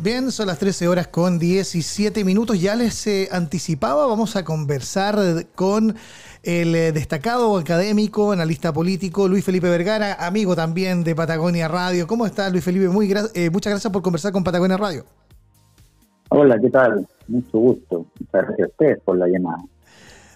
Bien, son las 13 horas con 17 minutos. Ya les eh, anticipaba, vamos a conversar con el eh, destacado académico, analista político, Luis Felipe Vergara, amigo también de Patagonia Radio. ¿Cómo está Luis Felipe? Muy eh, muchas gracias por conversar con Patagonia Radio. Hola, ¿qué tal? Mucho gusto. Muchas gracias a ustedes por la llamada.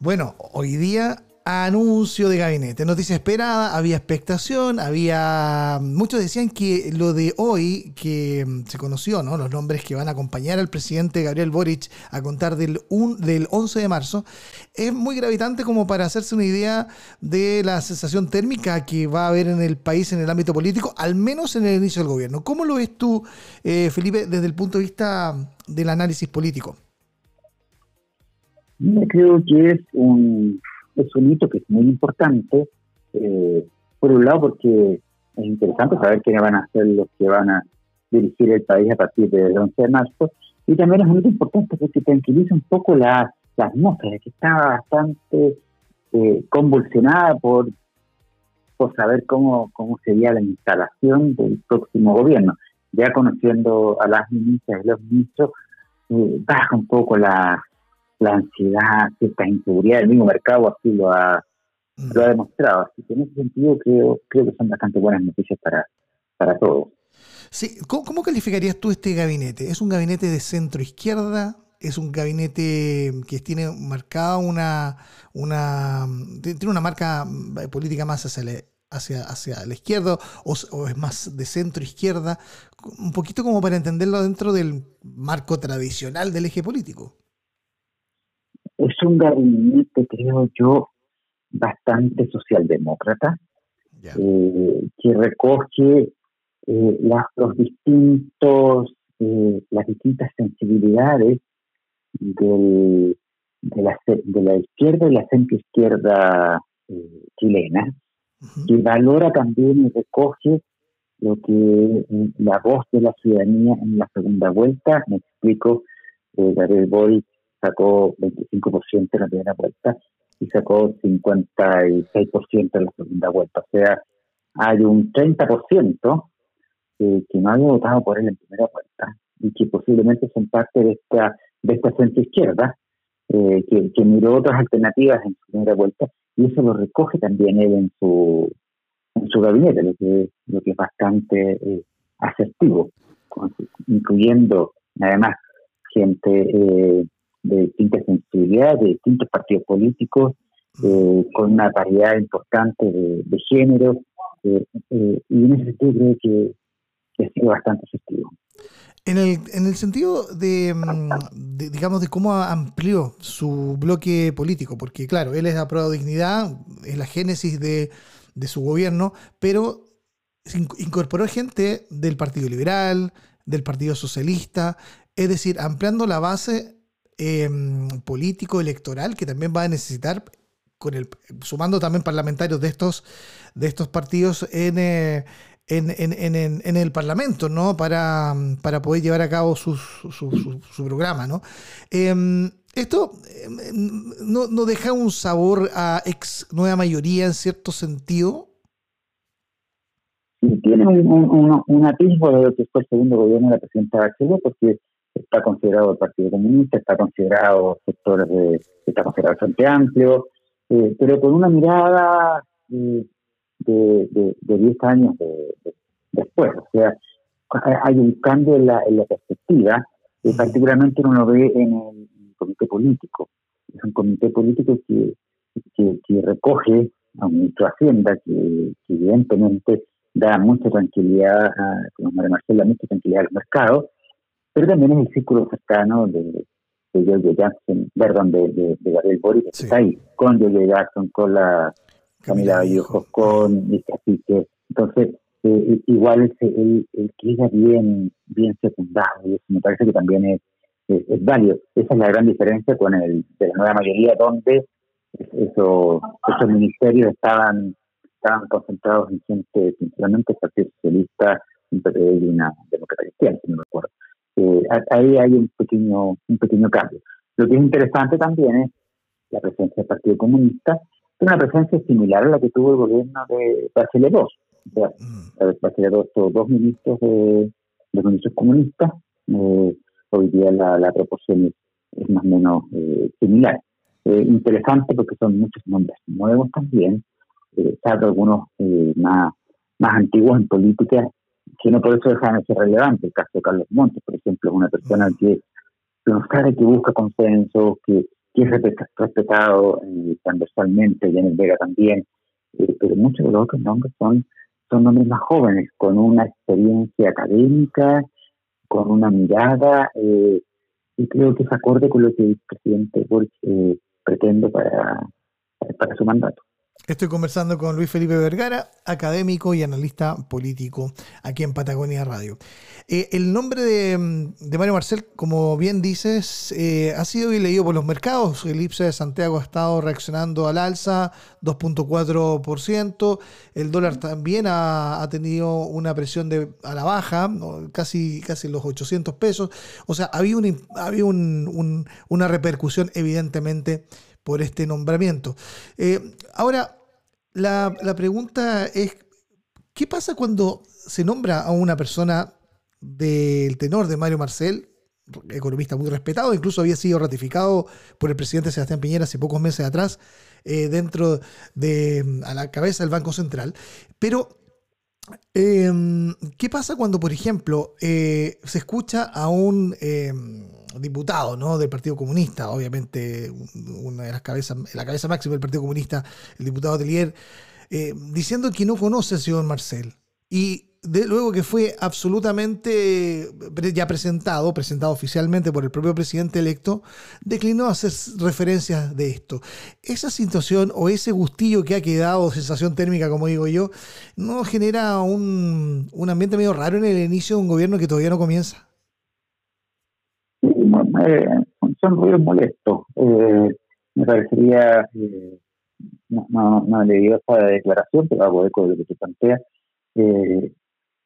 Bueno, hoy día anuncio de gabinete. Noticia esperada, había expectación, había... Muchos decían que lo de hoy, que mm, se conoció, ¿no? Los nombres que van a acompañar al presidente Gabriel Boric a contar del, un, del 11 de marzo, es muy gravitante como para hacerse una idea de la sensación térmica que va a haber en el país en el ámbito político, al menos en el inicio del gobierno. ¿Cómo lo ves tú, eh, Felipe, desde el punto de vista del análisis político? Yo creo que es un es un hito que es muy importante, eh, por un lado porque es interesante saber quiénes van a ser los que van a dirigir el país a partir del 11 de marzo, y también es muy importante porque tranquiliza un poco la, las atmósfera, que está bastante eh, convulsionada por, por saber cómo, cómo sería la instalación del próximo gobierno. Ya conociendo a las ministras y los ministros, eh, baja un poco la, la ansiedad, cierta inseguridad del mismo mercado así lo ha, lo ha mm. demostrado. Así que en ese sentido creo, creo que son bastante buenas noticias para, para todos. Sí, ¿cómo, calificarías tú este gabinete? ¿Es un gabinete de centro izquierda? ¿Es un gabinete que tiene marcada una, una tiene una marca política más hacia la, hacia, hacia la izquierda o, o, es más de centro izquierda? Un poquito como para entenderlo dentro del marco tradicional del eje político es un gabinete, creo yo, bastante socialdemócrata, eh, que recoge eh, los distintos, eh, las distintas sensibilidades de, la, de la izquierda y la centroizquierda chilena, que valora también y recoge lo que la voz de la ciudadanía en la segunda vuelta, me explico, Gabriel Boric sacó 25% en la primera vuelta y sacó 56% en la segunda vuelta. O sea, hay un 30% que, que no había votado por él en primera vuelta y que posiblemente son parte de esta de esta centro izquierda eh, que, miró otras alternativas en su primera vuelta y eso lo recoge también él en su en su gabinete, lo que, lo que es bastante eh, asertivo, incluyendo además gente eh, de distintas sensibilidades, de distintos partidos políticos, eh, con una variedad importante de, de género, eh, eh, y en ese sentido creo que, ha sido bastante efectivo. En el, en el sentido de, mm, digamos, de cómo amplió su bloque político, porque claro, él es aprobado dignidad, es la génesis de, de su gobierno, pero incorporó gente del Partido Liberal, del Partido Socialista, es decir, ampliando la base Em, político electoral que también va a necesitar con el sumando también parlamentarios de estos de estos partidos en, eh, en, en, en, el Parlamento, ¿no? Para, para poder llevar a cabo su, su, programa, ¿no? Em, esto em, no, no, deja un sabor a ex nueva mayoría en cierto sentido. tiene un, un, atisbo de lo que fue el segundo gobierno de la presidenta Bachelet, porque está considerado el Partido Comunista, está considerado sectores de, está considerado el Frente Amplio, eh, pero con una mirada eh, de, de, 10 años después. O sea, hay un cambio en la, en la perspectiva, y particularmente uno lo ve en el comité político. Es un comité político que, que, recoge a un ministro de Hacienda que, evidentemente da mucha tranquilidad, a, como María Marcela, mucha tranquilidad al mercado, pero también es el círculo cercano de, de George Jackson, perdón, de, de, de Gabriel Boric, que está ahí, con George Jackson, con la Camila Vallejo, con Cacique. Entonces, eh, igual el, el, el, queda bien, bien secundario, y eso me parece que también es, es, válido. Esa es la gran diferencia con el de la nueva mayoría, donde eso, esos ministerios estaban, estaban concentrados en gente, principalmente el Partido Socialista, y una democracia cristiana, si no me acuerdo. Eh, ahí hay un pequeño, un pequeño cambio. Lo que es interesante también es la presencia del Partido Comunista, una presencia similar a la que tuvo el gobierno de Bachelet II. O sea, mm. Bachelet II tuvo dos ministros de, los ministros comunistas hoy día la, la proporción es, más o menos similar. interesante porque son muchos nombres nuevos también, salvo algunos más, más antiguos en política que no por eso dejan de ser relevante. El caso de Carlos Montes, por ejemplo, es una persona que, nos sabe que busca consenso, que, es respetado eh, transversalmente, y en el Vega también, eh, pero muchos de los otros nombres son, son nombres más jóvenes, con una experiencia académica, con una mirada, eh, y creo que es acorde con lo que el presidente Borges eh, pretende para, para su mandato. Estoy conversando con Luis Felipe Vergara, académico y analista político aquí en Patagonia Radio. Eh, el nombre de, Mario Marcel, como bien dices, eh, ha sido leído por los mercados. El IPSA de Santiago ha estado reaccionando al alza, 2.4%. El dólar también ha, tenido una presión de, a la baja, casi, casi los 800 pesos. O sea, había, había una repercusión evidentemente por este nombramiento. Eh, ahora, la, pregunta es, ¿qué pasa cuando se nombra a una persona del tenor de Mario Marcel, economista muy respetado, incluso había sido ratificado por el presidente Sebastián Piñera hace pocos meses atrás, eh, dentro de a la cabeza del Banco Central. Pero, em, ¿qué pasa cuando, por ejemplo, eh, se escucha a un em, diputado ¿no? del Partido Comunista, obviamente una de las cabezas, la cabeza máxima del Partido Comunista, el diputado Telier, eh, diciendo que no conoce al señor Marcel. Y de, luego que fue absolutamente ya presentado, presentado oficialmente por el propio presidente electo, declinó hacer referencias de esto. Esa situación o ese gustillo que ha quedado, sensación térmica, como digo yo, no genera un, un ambiente medio raro en el inicio de un gobierno que todavía no comienza eh, son ruidos molestos. Eh, me parecería, eh, no, no, no le digo esta declaración, pero eco de lo que se plantea, eh,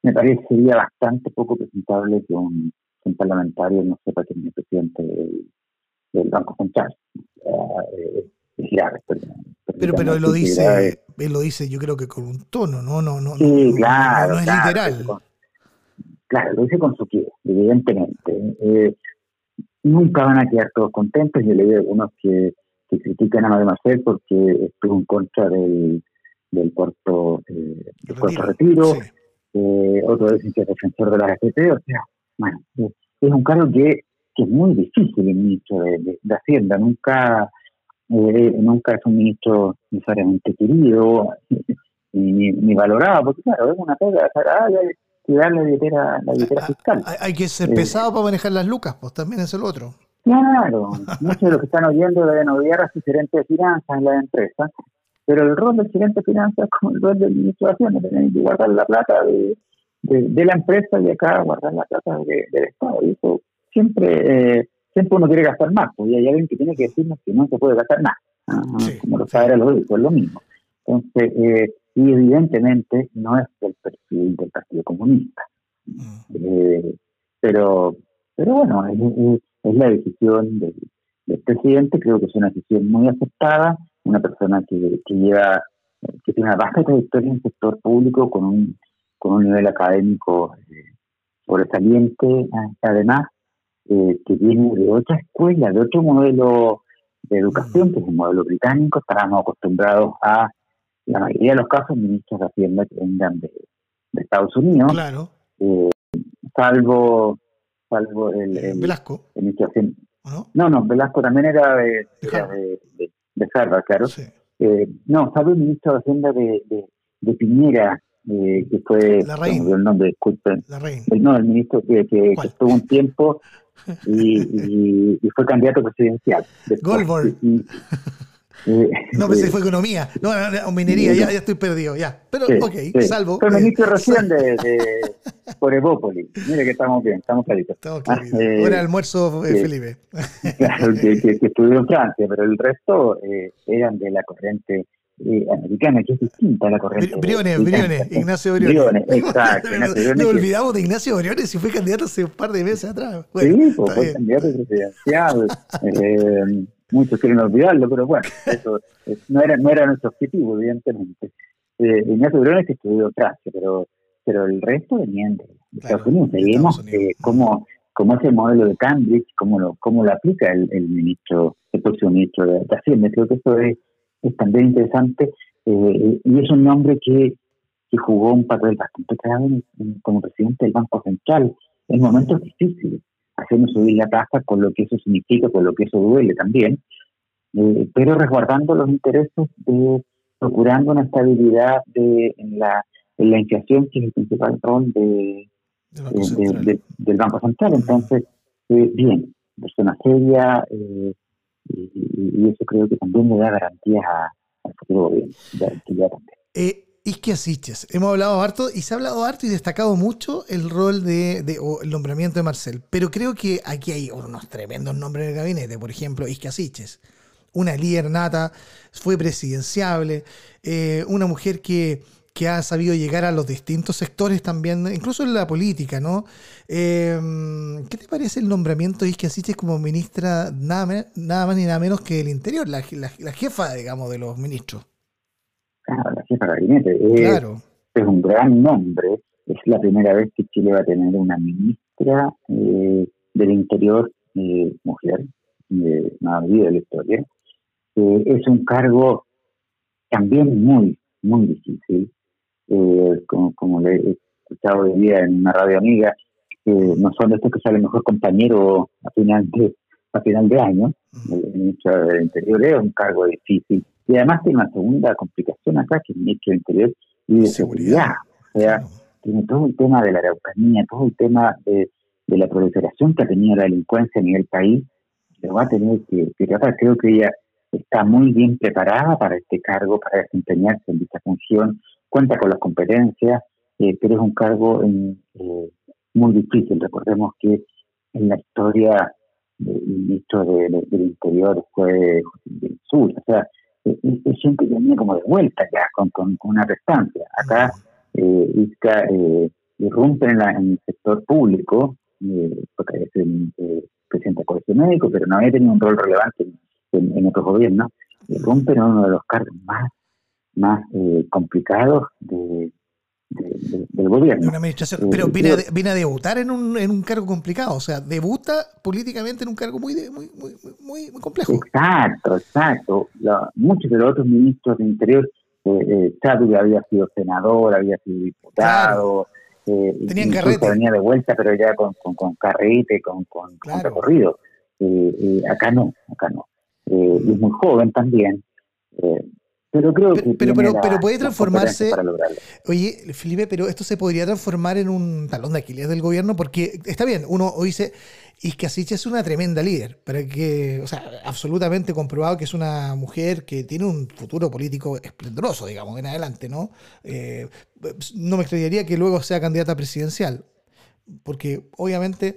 me parecería bastante poco presentable que un, parlamentario no sepa quién es el presidente del, Banco Central. Eh, es grave, pero, pero, él lo dice, él lo dice yo creo que con un tono, no, no, no, sí, claro, no, es literal. claro, lo dice con su qué, evidentemente. Eh, nunca van a quedar todos contentos. Yo leí algunos que, que critican a Marcel porque estuvo en contra del, del puerto, eh, del puerto retiro. Eh, otro es defensor de la AFP. O sea, bueno, es un cargo que, que es muy difícil el ministro de, Hacienda. Nunca, eh, nunca es un ministro necesariamente querido ni, ni, valorado, porque claro, es una pega desagradable cuidar la billetera, la billetera fiscal. Hay que ser pesado para manejar las lucas, pues también es el otro. Claro, muchos de los que están oyendo deben odiar a su gerente de finanzas en la empresa, pero el rol del gerente de finanzas es como el rol del ministro de Hacienda, tener que guardar la plata de, de, la empresa y acá guardar la plata del Estado. Y eso siempre, eh, siempre uno quiere gastar más, porque hay alguien que tiene que decirnos que no se puede gastar más. Ah, como lo sabe los es lo mismo. Entonces, eh, y evidentemente no es el perfil del Partido Comunista. Mm. Eh, pero, pero bueno, es, la decisión del, presidente, creo que es una decisión muy aceptada, una persona que, que lleva, que tiene una vasta trayectoria en el sector público con un, con un nivel académico eh, sobresaliente, además, eh, que viene de otra escuela, de otro modelo de educación, mm. que es el modelo británico, estábamos acostumbrados a la mayoría de los casos ministros de Hacienda que vengan de, Estados Unidos. Claro. Eh, salvo salvo el, el Velasco. no? no? Velasco también era de, de, de, Harvard, claro. Eh, no, salvo el ministro de Hacienda de, de, Piñera, eh, que fue la reina. el nombre, disculpen. La reina. no, el ministro que, que, estuvo un tiempo y, y, fue candidato presidencial. Goldberg. No, pensé que fue economía. No, no, minería, ya, ya, estoy perdido, ya. Pero, ok, salvo. Fue ministro recién de, de por Evópolis. Mire que estamos bien, estamos claritos. Estamos. Ah, eh, Ahora almuerzo, eh, Felipe. Claro, que, que, estudió en Francia, pero el resto eh, eran de la corriente eh, americana, que es distinta a la corriente. Briones, Briones, Ignacio Briones. Briones, exacto. Ignacio Nos olvidamos de Ignacio Briones y fue candidato hace un par de meses atrás. sí, pues, fue candidato presidencial. eh, muchos quieren olvidarlo, pero bueno, eso no, era, no era nuestro objetivo, evidentemente. Eh, Ignacio Briones estudió Francia, pero, pero el resto venían de Estados Unidos. Vemos cómo, como ese modelo de Cambridge, cómo lo, cómo lo aplica el, ministro, el próximo ministro de, Hacienda. Creo que eso es, también interesante eh, y es un nombre que, que jugó un papel bastante clave como presidente del Banco Central en momentos difíciles, haciendo subir la tasa con lo que eso significa, con lo que eso duele también, eh, pero resguardando los intereses de procurando una estabilidad de, en, la, en la inflación, que es el principal rol de, del Banco Central. Entonces, eh, bien, persona seria, eh, y, eso creo que también le da garantías al futuro gobierno. Eh, Isquia Siches, hemos hablado harto y se ha hablado harto y destacado mucho el rol de, o el nombramiento de Marcel, pero creo que aquí hay unos tremendos nombres en el gabinete, por ejemplo, Isquia Siches, una líder nata, fue presidenciable, eh, una mujer que que ha sabido llegar a los distintos sectores también, incluso en la política, ¿no? Em, ¿Qué te parece el nombramiento de Isquia como ministra nada, nada más ni nada menos que del Interior, la, jefa, digamos, de los ministros? Claro, la jefa de gabinete. Claro. Es un gran nombre. Es la primera vez que Chile va a tener una ministra eh, del Interior eh, mujer, de nada de la historia. Eh, es un cargo también muy, muy difícil eh, como, le he escuchado hoy día en una radio amiga, no son de estos que sale mejor compañero a final de, a final de año. El ministro del Interior es un cargo difícil. Y además tiene una segunda complicación acá, que es el ministro del Interior y de seguridad. O sea, tiene todo el tema de la araucanía, todo el tema de, la proliferación que ha tenido la delincuencia en el país. Lo va a tener que, que tratar. Creo que ella está muy bien preparada para este cargo, para desempeñarse en dicha función cuenta con las competencias, eh, pero es un cargo eh, muy difícil. Recordemos que en la historia del ministro del Interior fue José Sur, o sea, es gente que venía como de vuelta ya, con, con, una restancia. Acá eh, Isca eh, irrumpe en, el sector público, porque es el presidente del Colegio Médico, pero no había tenido un rol relevante en, en, otros gobiernos, irrumpe en uno de los cargos más más eh, complicados de, del gobierno. pero eh, viene, viene, a, debutar en un, en un cargo complicado, o sea, debuta políticamente en un cargo muy, muy, muy, muy, complejo. Exacto, exacto. muchos de los otros ministros de Interior, eh, eh había sido senador, había sido diputado. Eh, Tenían carrete. Venía de vuelta, pero ya con, con, con carrete, con, con, recorrido. acá no, acá no. y es muy joven también. Pero creo que. Pero, pero, puede transformarse. Oye, Felipe, pero esto se podría transformar en un talón de Aquiles del gobierno, porque está bien, uno hoy dice. Iscasiche es una tremenda líder, pero que, o sea, absolutamente comprobado que es una mujer que tiene un futuro político esplendoroso, digamos, en adelante, ¿no? Eh, no me extrañaría que luego sea candidata presidencial, porque obviamente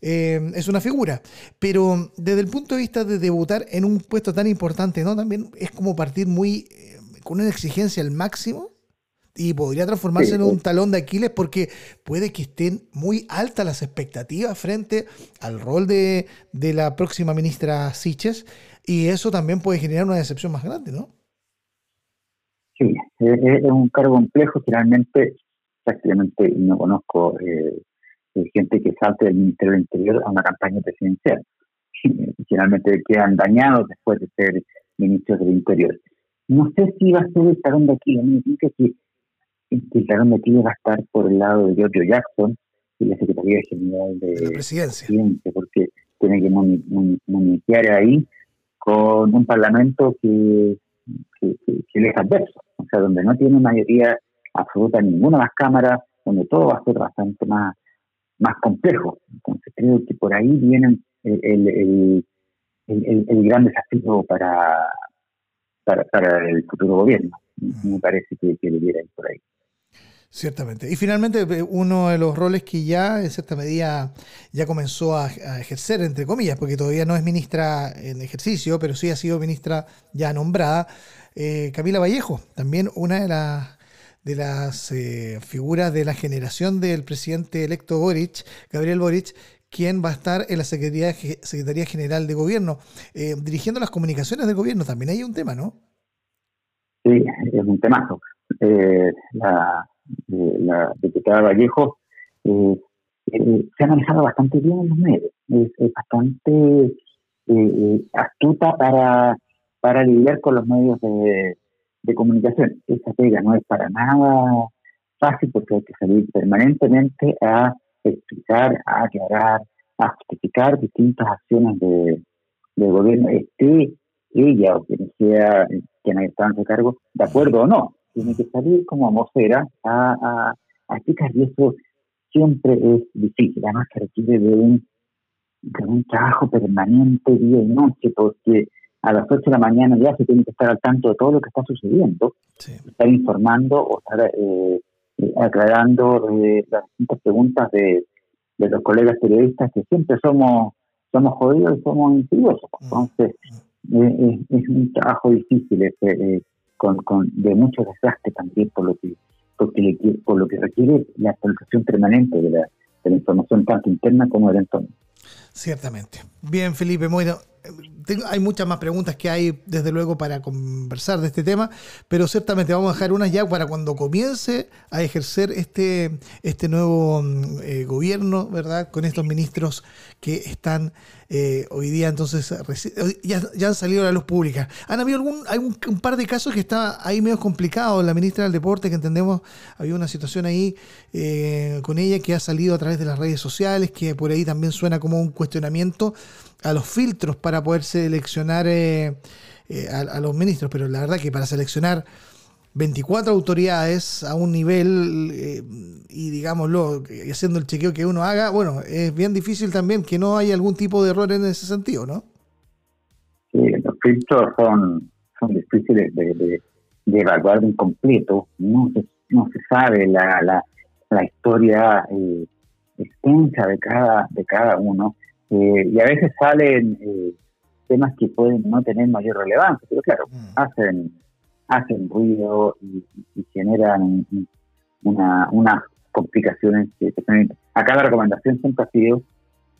eh, es una figura. Pero desde el punto de vista de debutar en un puesto tan importante, ¿no? También es como partir muy eh, con una exigencia al máximo y podría transformarse en un talón de Aquiles porque puede que estén muy altas las expectativas frente al rol de, la próxima ministra Siches y eso también puede generar una decepción más grande, ¿no? Sí, es, un cargo complejo, finalmente prácticamente no conozco eh, gente que salte del Ministerio del Interior a una campaña presidencial. Finalmente quedan dañados después de ser ministros del Interior. No sé si va a ser el talón de aquí. A mí me que, el talón de aquí va a estar por el lado de Giorgio Jackson y la Secretaría General de, la Presidencia. porque tiene que monitorear ahí con un Parlamento que, que, que, es adverso, o sea, donde no tiene mayoría absoluta ninguna de las cámaras, donde todo va a ser bastante más más complejo. Entonces creo que por ahí viene el, el, gran desafío para, para, el futuro gobierno. Me parece que, que debiera ir por ahí. Ciertamente. Y finalmente, eh, uno de los roles que ya, en cierta medida, ya comenzó a, ejercer, entre comillas, porque todavía no es ministra en ejercicio, pero sí ha sido ministra ya nombrada, eh, Camila Vallejo, también una de las de las eh, figuras de la generación del presidente electo Boric, Gabriel Boric, quien va a estar en la Secretaría, Secretaría General de Gobierno, eh, dirigiendo las comunicaciones del gobierno. También hay un tema, ¿no? Sí, es un temazo. Eh, la, la, diputada Vallejo eh, se ha manejado bastante bien en los medios, es, bastante eh, astuta para, para lidiar con los medios de, de comunicación. Esa pega no es para nada fácil porque hay que salir permanentemente a explicar, a aclarar, a justificar distintas acciones de, del gobierno, esté ella o quien sea quien está en su cargo, de acuerdo o no. Tiene que salir como vocera a, a, a explicar y eso siempre es difícil, además que requiere de un, de un trabajo permanente día y noche, porque a las 8 de la mañana ya se tiene que estar al tanto de todo lo que está sucediendo, estar informando o estar eh, eh, aclarando eh, las distintas preguntas de, de los colegas periodistas que siempre somos somos jodidos y somos insidiosos. Mm. Entonces, mm. es un trabajo difícil este, con, con, de mucho desgaste también por lo que porque por lo que requiere la actualización permanente de la, de la información tanto interna como del entorno. Ciertamente. Bien, Felipe, bueno, hay muchas más preguntas que hay, desde luego, para conversar de este tema, pero ciertamente vamos a dejar unas ya para cuando comience a ejercer este, este nuevo mm, eh, gobierno, ¿verdad? Con estos ministros que están eh, hoy día, entonces, ya, han salido a la luz pública. Han habido algún, hay un, par de casos que está ahí medio complicado. La ministra del Deporte, que entendemos, había una situación ahí eh, con ella que ha salido a través de las redes sociales, que por ahí también suena como un cuestionamiento a los filtros para poder seleccionar eh, eh, a, los ministros, pero la verdad que para seleccionar 24 autoridades a un nivel eh, y digámoslo, haciendo el chequeo que uno haga, bueno, es bien difícil también que no haya algún tipo de error en ese sentido, ¿no? Sí, los filtros son, son difíciles de, evaluar de incompleto, no se, no se sabe la, la, la historia extensa de cada, de cada uno eh, y a veces salen eh, temas que pueden no tener mayor relevancia, pero claro, mm. hacen hacen ruido y, generan una, unas complicaciones. Que, acá la recomendación siempre ha sido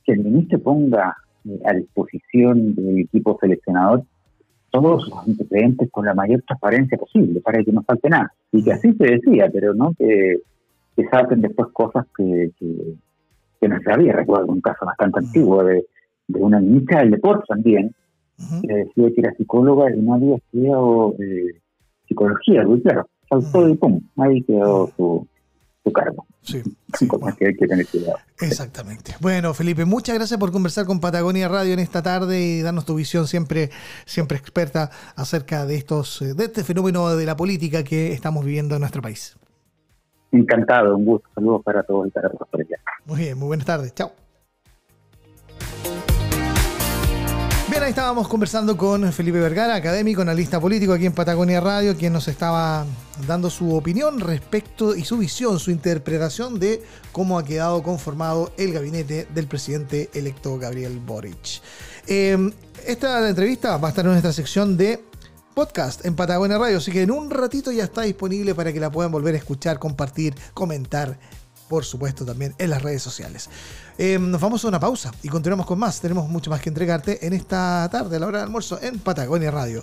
que el ministro ponga eh, a disposición del equipo seleccionador todos los antecedentes con la mayor transparencia posible, para que no falte nada. Y que así se decía, pero no que, que salten después cosas que, que no sabía, recuerdo un caso bastante antiguo de, de una ministra del deporte también, que decía que era psicóloga y no había estudiado eh, psicología, y claro, saltó y pum, ahí quedó su, su cargo. Sí, sí que hay que tener cuidado. Exactamente. Bueno, Felipe, muchas gracias por conversar con Patagonia Radio en esta tarde y darnos tu visión siempre, siempre experta acerca de estos, de este fenómeno de la política que estamos viviendo en nuestro país. Encantado, un gusto. Saludos para todos y para todos por allá. Muy bien, muy buenas tardes. Chao. Bien, ahí estábamos conversando con Felipe Vergara, académico, analista político aquí en Patagonia Radio, quien nos estaba dando su opinión respecto y su visión, su interpretación de cómo ha quedado conformado el gabinete del presidente electo Gabriel Boric. Eh, esta entrevista va a estar en nuestra sección de podcast en Patagonia Radio, así que en un ratito ya está disponible para que la puedan volver a escuchar, compartir, comentar, por supuesto también en las redes sociales. Em, nos vamos a una pausa y continuamos con más. Tenemos mucho más que entregarte en esta tarde, a la hora de almuerzo, en Patagonia Radio.